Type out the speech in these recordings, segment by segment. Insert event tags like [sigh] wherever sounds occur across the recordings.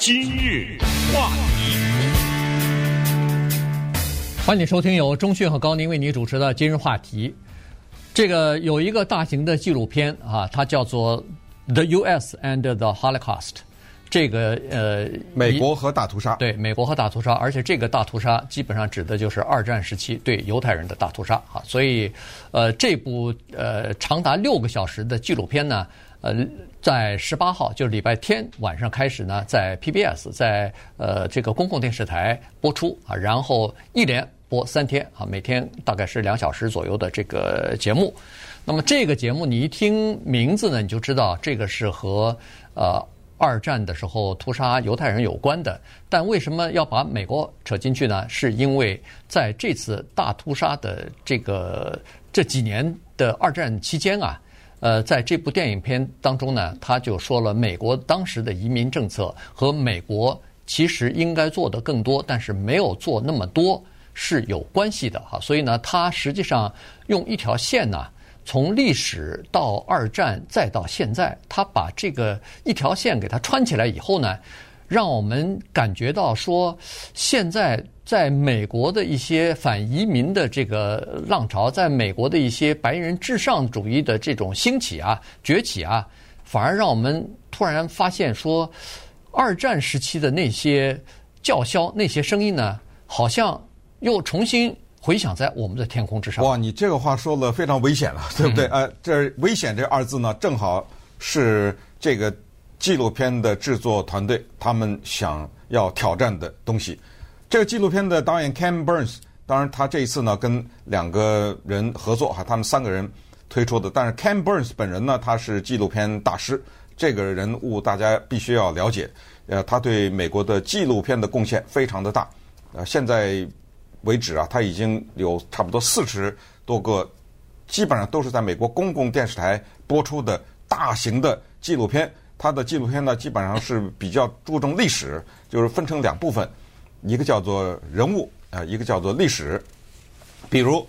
今日话题，欢迎收听由钟讯和高宁为你主持的今日话题。这个有一个大型的纪录片啊，它叫做《The U.S. and the Holocaust》。这个呃，美国和大屠杀，对，美国和大屠杀，而且这个大屠杀基本上指的就是二战时期对犹太人的大屠杀啊。所以，呃，这部呃长达六个小时的纪录片呢，呃，在十八号就是礼拜天晚上开始呢，在 PBS 在呃这个公共电视台播出啊，然后一连播三天啊，每天大概是两小时左右的这个节目。那么这个节目你一听名字呢，你就知道这个是和呃。二战的时候屠杀犹太人有关的，但为什么要把美国扯进去呢？是因为在这次大屠杀的这个这几年的二战期间啊，呃，在这部电影片当中呢，他就说了美国当时的移民政策和美国其实应该做的更多，但是没有做那么多是有关系的哈。所以呢，他实际上用一条线呢。从历史到二战再到现在，他把这个一条线给它穿起来以后呢，让我们感觉到说，现在在美国的一些反移民的这个浪潮，在美国的一些白人至上主义的这种兴起啊、崛起啊，反而让我们突然发现说，二战时期的那些叫嚣、那些声音呢，好像又重新。回响在我们的天空之上。哇，你这个话说的非常危险了，对不对？呃、这危险这二字呢，正好是这个纪录片的制作团队他们想要挑战的东西。这个纪录片的导演 Ken Burns，当然他这一次呢跟两个人合作哈，他们三个人推出的。但是 Ken Burns 本人呢，他是纪录片大师，这个人物大家必须要了解。呃，他对美国的纪录片的贡献非常的大。呃，现在。为止啊，他已经有差不多四十多个，基本上都是在美国公共电视台播出的大型的纪录片。他的纪录片呢，基本上是比较注重历史，[laughs] 就是分成两部分，一个叫做人物啊，一个叫做历史。比如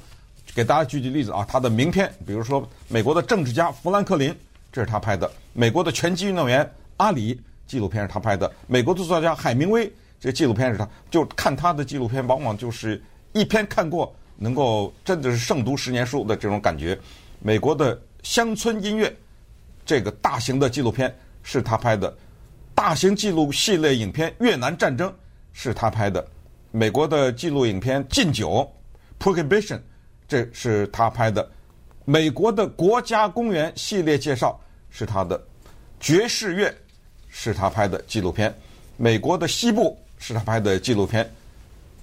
给大家举举例子啊，他的名片，比如说美国的政治家富兰克林，这是他拍的；美国的拳击运动员阿里，纪录片是他拍的；美国的作家海明威。这纪录片是他，就看他的纪录片，往往就是一篇看过，能够真的是胜读十年书的这种感觉。美国的乡村音乐，这个大型的纪录片是他拍的；大型纪录系列影片《越南战争》是他拍的；美国的纪录影片《禁酒》（Prohibition） 这是他拍的；美国的国家公园系列介绍是他的；爵士乐是他拍的纪录片；美国的西部。是他拍的纪录片，《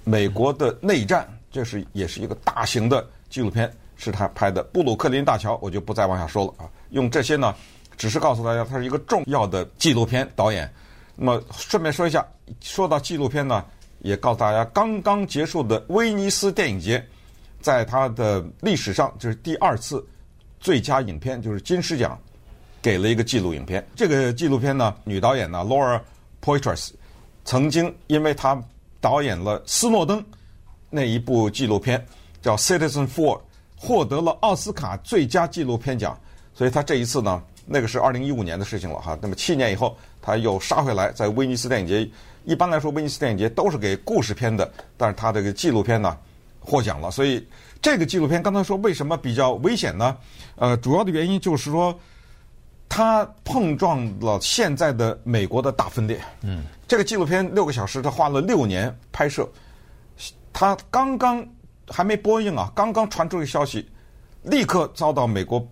美国的内战》，这是也是一个大型的纪录片，是他拍的。布鲁克林大桥，我就不再往下说了啊。用这些呢，只是告诉大家，他是一个重要的纪录片导演。那么顺便说一下，说到纪录片呢，也告诉大家，刚刚结束的威尼斯电影节，在它的历史上就是第二次最佳影片，就是金狮奖，给了一个纪录影片。这个纪录片呢，女导演呢，Laura Poitras。曾经，因为她导演了斯诺登那一部纪录片，叫《Citizen Four》，获得了奥斯卡最佳纪录片奖。所以她这一次呢，那个是二零一五年的事情了哈。那么七年以后，他又杀回来，在威尼斯电影节。一般来说，威尼斯电影节都是给故事片的，但是他这个纪录片呢，获奖了。所以这个纪录片，刚才说为什么比较危险呢？呃，主要的原因就是说。他碰撞了现在的美国的大分裂。嗯，这个纪录片六个小时，他花了六年拍摄。他刚刚还没播映啊，刚刚传出一个消息，立刻遭到美国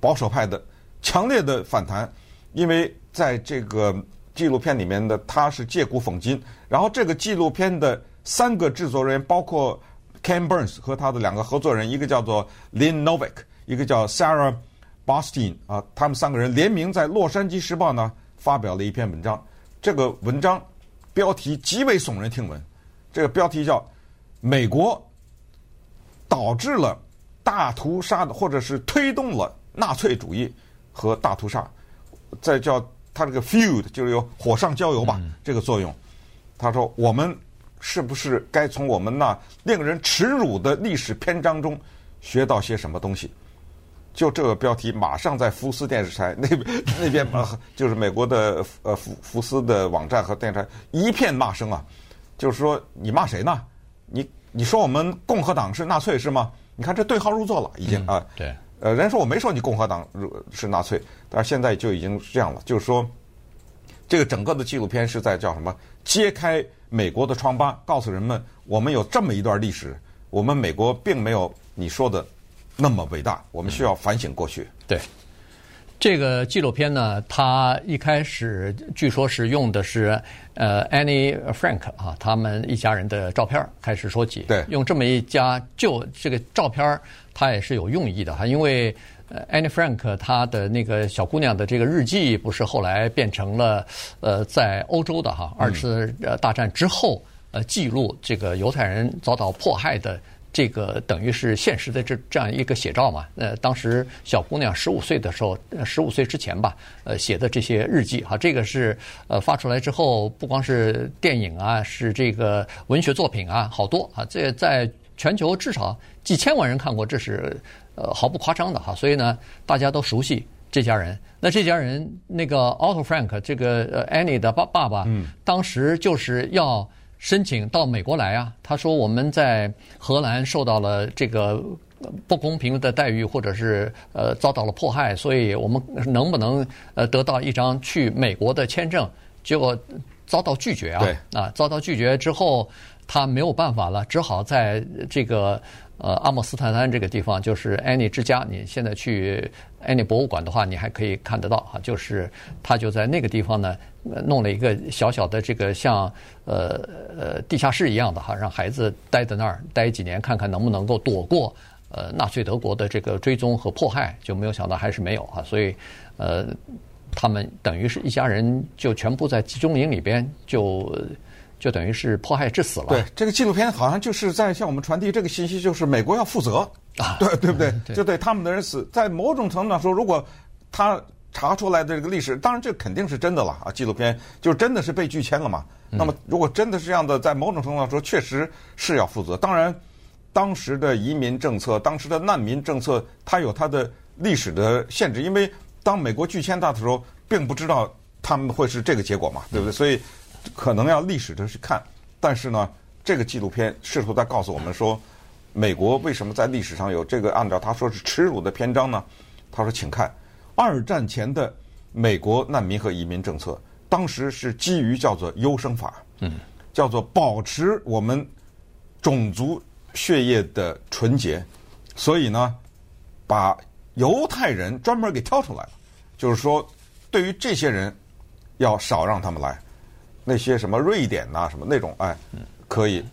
保守派的强烈的反弹，因为在这个纪录片里面的他是借古讽今。然后这个纪录片的三个制作人，包括 Ken Burns 和他的两个合作人，一个叫做 Lynn Novick，一个叫 Sarah。Bostin 啊，他们三个人联名在《洛杉矶时报》呢发表了一篇文章。这个文章标题极为耸人听闻，这个标题叫“美国导致了大屠杀的，或者是推动了纳粹主义和大屠杀”。再叫它这个 “feud” 就是有火上浇油吧，这个作用。他说：“我们是不是该从我们那令人耻辱的历史篇章中学到些什么东西？”就这个标题，马上在福斯电视台那边那边啊，就是美国的呃福福斯的网站和电视台一片骂声啊，就是说你骂谁呢？你你说我们共和党是纳粹是吗？你看这对号入座了，已经啊。对。呃，人说我没说你共和党是纳粹，但是现在就已经是这样了，就是说，这个整个的纪录片是在叫什么？揭开美国的疮疤，告诉人们我们有这么一段历史，我们美国并没有你说的那么伟大，我们需要反省过去。对。这个纪录片呢，它一开始据说是用的是呃 Annie Frank 啊，他们一家人的照片开始说起。对，用这么一家就这个照片，它也是有用意的哈，因为呃 Annie Frank 她的那个小姑娘的这个日记，不是后来变成了呃在欧洲的哈二次呃大战之后呃记录这个犹太人遭到迫害的。这个等于是现实的这这样一个写照嘛？呃，当时小姑娘十五岁的时候，十五岁之前吧，呃，写的这些日记哈，这个是呃发出来之后，不光是电影啊，是这个文学作品啊，好多啊，这在全球至少几千万人看过，这是呃毫不夸张的哈。所以呢，大家都熟悉这家人。那这家人那个 Otto Frank 这个呃 Annie 的爸爸爸，嗯，当时就是要。申请到美国来啊？他说我们在荷兰受到了这个不公平的待遇，或者是呃遭到了迫害，所以我们能不能呃得到一张去美国的签证？结果遭到拒绝啊！对啊，遭到拒绝之后，他没有办法了，只好在这个。呃，阿姆斯特丹这个地方就是安妮之家。你现在去安妮博物馆的话，你还可以看得到啊。就是他就在那个地方呢，弄了一个小小的这个像呃呃地下室一样的哈，让孩子待在那儿待几年，看看能不能够躲过呃纳粹德国的这个追踪和迫害。就没有想到还是没有啊。所以呃，他们等于是一家人就全部在集中营里边就。就等于是迫害致死了。对，这个纪录片好像就是在向我们传递这个信息，就是美国要负责啊，对对不对？嗯、对就对他们的人死，在某种程度上说，如果他查出来的这个历史，当然这肯定是真的了啊。纪录片就真的是被拒签了嘛。嗯、那么如果真的是这样的，在某种程度上说，确实是要负责。当然，当时的移民政策，当时的难民政策，它有它的历史的限制，因为当美国拒签他的时候，并不知道他们会是这个结果嘛，对不对？嗯、所以。可能要历史的去看，但是呢，这个纪录片试图在告诉我们说，美国为什么在历史上有这个按照他说是耻辱的篇章呢？他说，请看二战前的美国难民和移民政策，当时是基于叫做优生法，嗯，叫做保持我们种族血液的纯洁，所以呢，把犹太人专门给挑出来了，就是说，对于这些人要少让他们来。那些什么瑞典呐、什么那种哎，可以，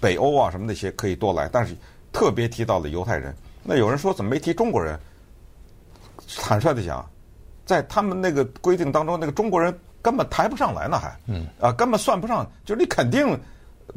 北欧啊什么那些可以多来，但是特别提到了犹太人。那有人说怎么没提中国人？坦率的讲，在他们那个规定当中，那个中国人根本抬不上来呢，还，嗯，啊，根本算不上，就是你肯定。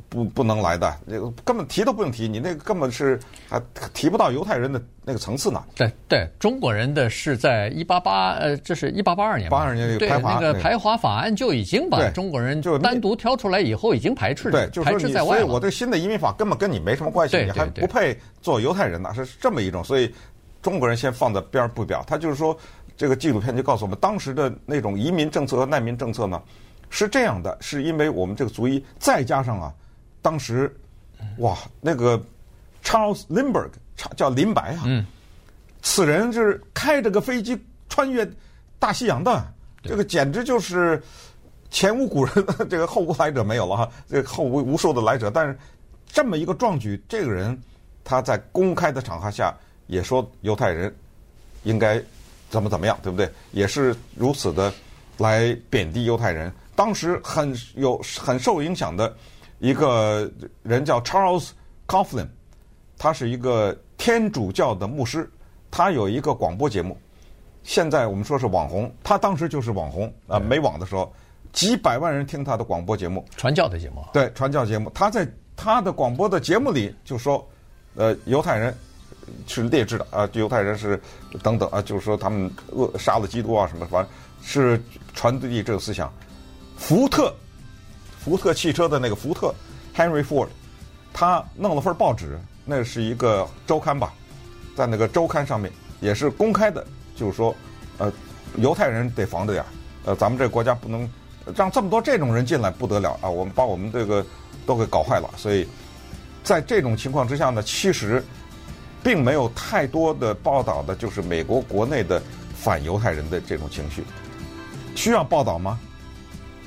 不不能来的，那个根本提都不用提，你那个根本是还提不到犹太人的那个层次呢。对对，中国人的是在一八八呃，这是一八八二年。八二年对，那个排华法案就已经把中国人就单独挑出来以后，已经排斥了，对，排斥在外了。所以我对新的移民法根本跟你没什么关系，你还不配做犹太人呢，是这么一种。所以中国人先放在边儿不表。他就是说，这个纪录片就告诉我们，当时的那种移民政策和难民政策呢，是这样的，是因为我们这个族裔，再加上啊。当时，哇，那个 Charles Lindbergh 叫林白啊，嗯，此人就是开着个飞机穿越大西洋的，这个简直就是前无古人，这个后无来者没有了哈，这个后无无数的来者。但是这么一个壮举，这个人他在公开的场合下也说犹太人应该怎么怎么样，对不对？也是如此的来贬低犹太人。当时很有很受影响的。一个人叫 Charles Coughlin，他是一个天主教的牧师，他有一个广播节目。现在我们说是网红，他当时就是网红啊！没网的时候，几百万人听他的广播节目，传教的节目。对，传教节目。他在他的广播的节目里就说，呃，犹太人是劣质的啊，犹太人是等等啊，就是说他们恶杀了基督啊什么，反正是传递这个思想。福特。福特汽车的那个福特，Henry Ford，他弄了份报纸，那是一个周刊吧，在那个周刊上面也是公开的，就是说，呃，犹太人得防着点儿，呃，咱们这国家不能让这么多这种人进来，不得了啊！我们把我们这个都给搞坏了。所以，在这种情况之下呢，其实并没有太多的报道的，就是美国国内的反犹太人的这种情绪，需要报道吗？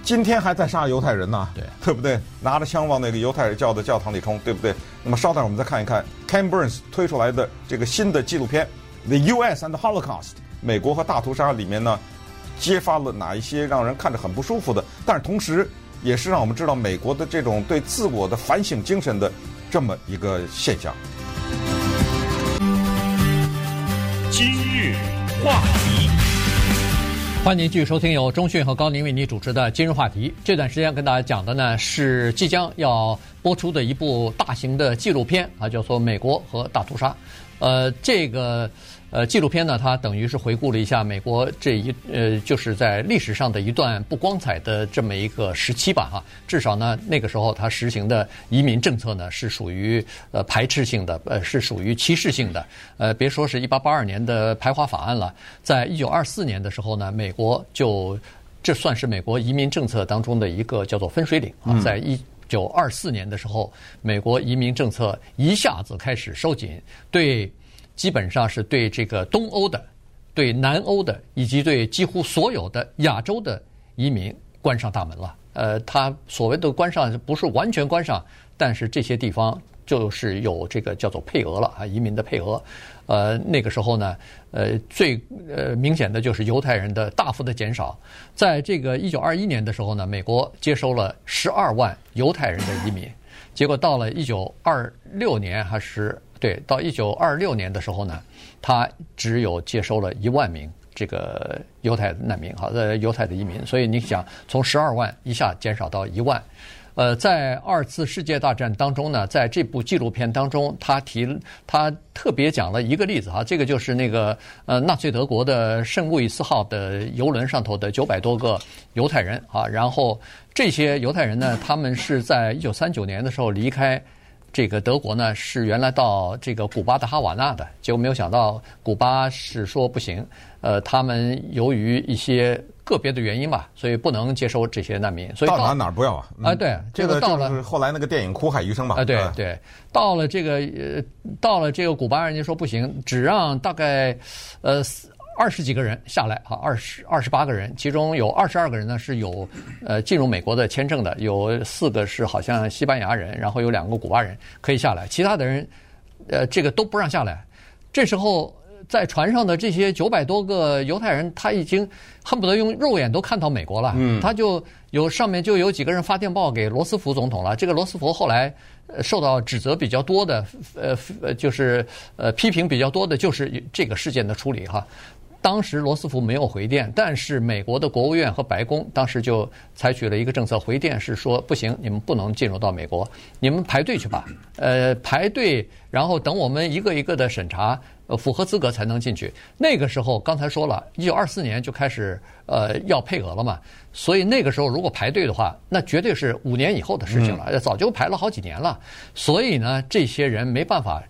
今天还在杀犹太人呢，对，对不对？拿着枪往那个犹太教的教堂里冲，对不对？那么稍等，我们再看一看 Ken Burns 推出来的这个新的纪录片《The U.S. and the Holocaust》美国和大屠杀里面呢，揭发了哪一些让人看着很不舒服的，但是同时也是让我们知道美国的这种对自我的反省精神的这么一个现象。今日话题。欢迎继续收听由中讯和高宁为您主持的今日话题。这段时间跟大家讲的呢是即将要播出的一部大型的纪录片啊，叫做《美国和大屠杀》。呃，这个。呃，纪录片呢，它等于是回顾了一下美国这一呃，就是在历史上的一段不光彩的这么一个时期吧，哈。至少呢，那个时候它实行的移民政策呢，是属于呃排斥性的，呃，是属于歧视性的。呃，别说是一八八二年的排华法案了，在一九二四年的时候呢，美国就这算是美国移民政策当中的一个叫做分水岭啊，在一九二四年的时候，美国移民政策一下子开始收紧，对。基本上是对这个东欧的、对南欧的，以及对几乎所有的亚洲的移民关上大门了。呃，他所谓的关上不是完全关上，但是这些地方就是有这个叫做配额了啊，移民的配额。呃，那个时候呢，呃，最呃明显的就是犹太人的大幅的减少。在这个一九二一年的时候呢，美国接收了十二万犹太人的移民，结果到了一九二六年还是。对，到一九二六年的时候呢，他只有接收了一万名这个犹太难民，好的犹太的移民。所以你想，从十二万一下减少到一万。呃，在二次世界大战当中呢，在这部纪录片当中，他提他特别讲了一个例子哈，这个就是那个呃纳粹德国的圣路易斯号的游轮上头的九百多个犹太人啊，然后这些犹太人呢，他们是在一九三九年的时候离开。这个德国呢是原来到这个古巴的哈瓦那的，结果没有想到古巴是说不行，呃，他们由于一些个别的原因吧，所以不能接收这些难民。所以到，到哪哪不要啊？啊，对，这个到了就是后来那个电影《苦海余生》吧。啊，对对，到了这个呃，到了这个古巴，人家说不行，只让大概呃。二十几个人下来哈，二十二十八个人，其中有二十二个人呢是有呃进入美国的签证的，有四个是好像西班牙人，然后有两个古巴人可以下来，其他的人呃这个都不让下来。这时候在船上的这些九百多个犹太人，他已经恨不得用肉眼都看到美国了，嗯，他就有上面就有几个人发电报给罗斯福总统了。这个罗斯福后来受到指责比较多的，呃呃就是呃批评比较多的就是这个事件的处理哈。当时罗斯福没有回电，但是美国的国务院和白宫当时就采取了一个政策，回电是说不行，你们不能进入到美国，你们排队去吧，呃，排队，然后等我们一个一个的审查，呃，符合资格才能进去。那个时候刚才说了，一九二四年就开始呃要配额了嘛，所以那个时候如果排队的话，那绝对是五年以后的事情了，早就排了好几年了。所以呢，这些人没办法，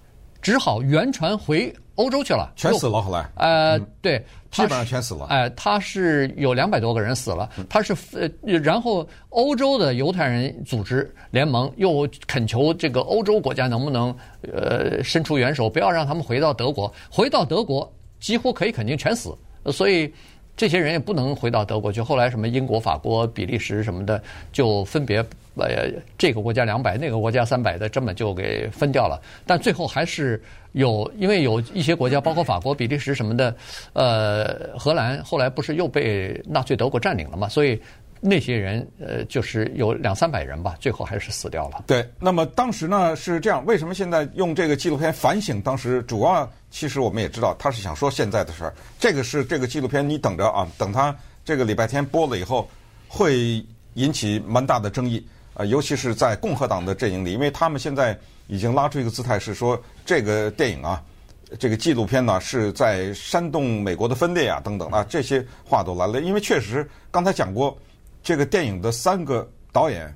只好原船回。欧洲去了，全死了后来。呃，对，基本上全死了。哎、呃，他是有两百多个人死了。他是呃，然后欧洲的犹太人组织联盟又恳求这个欧洲国家能不能呃伸出援手，不要让他们回到德国。回到德国几乎可以肯定全死，所以这些人也不能回到德国去。后来什么英国、法国、比利时什么的，就分别呃这个国家两百，那个国家三百的，这么就给分掉了。但最后还是。有，因为有一些国家，包括法国、比利时什么的，呃，荷兰后来不是又被纳粹德国占领了嘛？所以那些人，呃，就是有两三百人吧，最后还是死掉了。对，那么当时呢是这样，为什么现在用这个纪录片反省？当时主要其实我们也知道，他是想说现在的事儿。这个是这个纪录片，你等着啊，等他这个礼拜天播了以后，会引起蛮大的争议啊，呃，尤其是在共和党的阵营里，因为他们现在。已经拉出一个姿态，是说这个电影啊，这个纪录片呢，是在煽动美国的分裂啊，等等啊，这些话都来了。因为确实刚才讲过，这个电影的三个导演，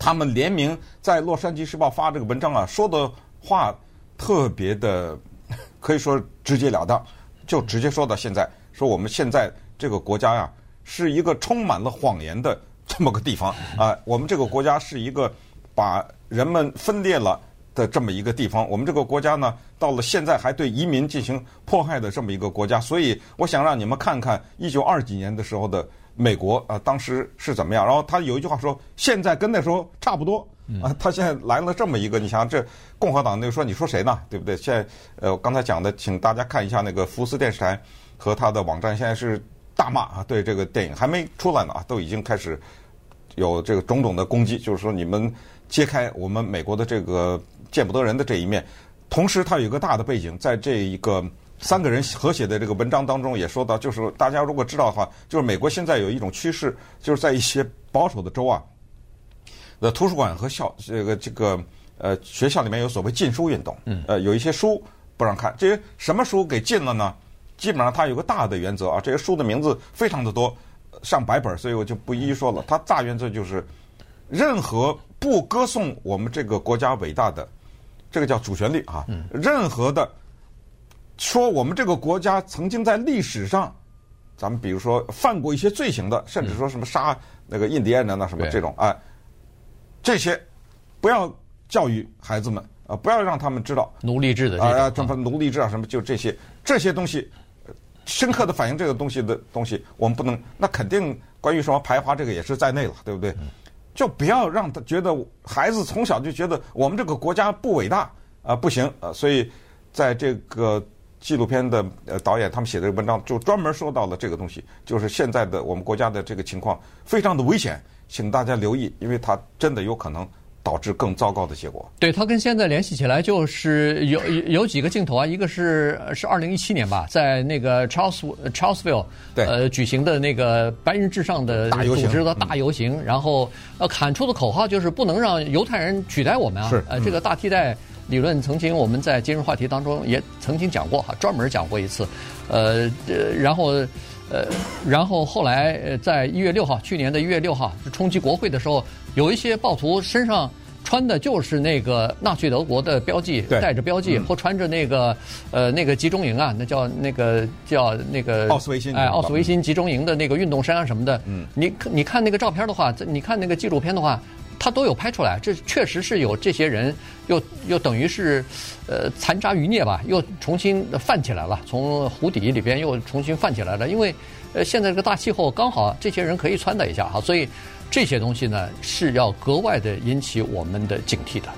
他们联名在《洛杉矶时报》发这个文章啊，说的话特别的 [laughs] 可以说直截了当，就直接说到现在，说我们现在这个国家呀，是一个充满了谎言的这么个地方啊。我们这个国家是一个把人们分裂了的这么一个地方。我们这个国家呢，到了现在还对移民进行迫害的这么一个国家。所以，我想让你们看看一九二几年的时候的美国啊，当时是怎么样。然后他有一句话说：“现在跟那时候差不多。”啊，他现在来了这么一个，你想这共和党那个说，你说谁呢？对不对？现在呃，我刚才讲的，请大家看一下那个福斯电视台和他的网站，现在是大骂啊，对这个电影还没出来呢啊，都已经开始有这个种种的攻击，就是说你们揭开我们美国的这个见不得人的这一面。同时，它有一个大的背景，在这一个三个人合写的这个文章当中也说到，就是大家如果知道的话，就是美国现在有一种趋势，就是在一些保守的州啊。的图书馆和校这个这个呃学校里面有所谓禁书运动，呃有一些书不让看，这些什么书给禁了呢？基本上它有个大的原则啊，这些书的名字非常的多，上百本，所以我就不一一说了。它大原则就是，任何不歌颂我们这个国家伟大的，这个叫主旋律啊，任何的说我们这个国家曾经在历史上，咱们比如说犯过一些罪行的，甚至说什么杀那个印第安人啊什么这种啊。这些不要教育孩子们啊，不要让他们知道奴隶制的啊，什么奴隶制啊，什么就这些这些东西，深刻的反映这个东西的东西，我们不能。那肯定关于什么排华这个也是在内了，对不对？就不要让他觉得孩子从小就觉得我们这个国家不伟大啊，不行啊。所以在这个纪录片的呃导演他们写的文章就专门说到了这个东西，就是现在的我们国家的这个情况非常的危险。请大家留意，因为它真的有可能导致更糟糕的结果。对，它跟现在联系起来，就是有有几个镜头啊，一个是是二零一七年吧，在那个 Charles Charlesville 对呃举行的那个白人至上的组织的大游行，然后呃喊出的口号就是不能让犹太人取代我们啊。是呃，这个大替代理论曾经我们在今日话题当中也曾经讲过哈，专门讲过一次。呃呃，然后。呃，然后后来呃，在一月六号，去年的一月六号冲击国会的时候，有一些暴徒身上穿的就是那个纳粹德国的标记，带着标记，或穿着那个呃那个集中营啊，那叫那个叫那个奥斯维辛，哎，奥斯维辛集中营的那个运动衫啊什么的。嗯，你你看那个照片的话，你看那个纪录片的话。他都有拍出来，这确实是有这些人又又等于是，呃，残渣余孽吧，又重新泛起来了，从湖底里边又重新泛起来了。因为，呃，现在这个大气候刚好这些人可以穿戴一下哈，所以这些东西呢是要格外的引起我们的警惕的。